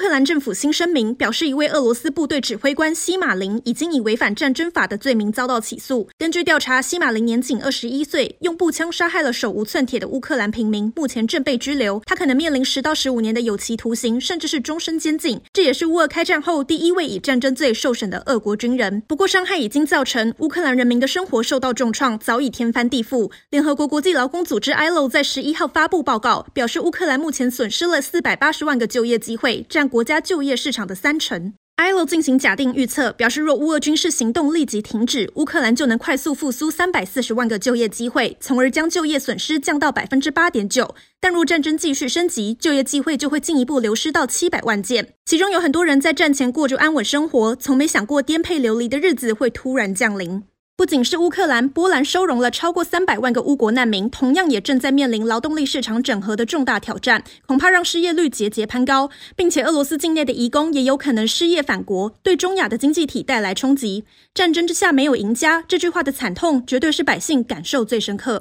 乌克兰政府新声明表示，一位俄罗斯部队指挥官西马林已经以违反战争法的罪名遭到起诉。根据调查，西马林年仅二十一岁，用步枪杀害了手无寸铁的乌克兰平民，目前正被拘留。他可能面临十到十五年的有期徒刑，甚至是终身监禁。这也是乌俄开战后第一位以战争罪受审的俄国军人。不过，伤害已经造成，乌克兰人民的生活受到重创，早已天翻地覆。联合国国际劳工组织 ILO 在十一号发布报告，表示乌克兰目前损失了四百八十万个就业机会。占国家就业市场的三成。ILO 进行假定预测，表示若乌俄军事行动立即停止，乌克兰就能快速复苏三百四十万个就业机会，从而将就业损失降到百分之八点九。但若战争继续升级，就业机会就会进一步流失到七百万件。其中有很多人在战前过着安稳生活，从没想过颠沛流离的日子会突然降临。不仅是乌克兰，波兰收容了超过三百万个乌国难民，同样也正在面临劳动力市场整合的重大挑战，恐怕让失业率节节攀高，并且俄罗斯境内的移工也有可能失业返国，对中亚的经济体带来冲击。战争之下没有赢家，这句话的惨痛绝对是百姓感受最深刻。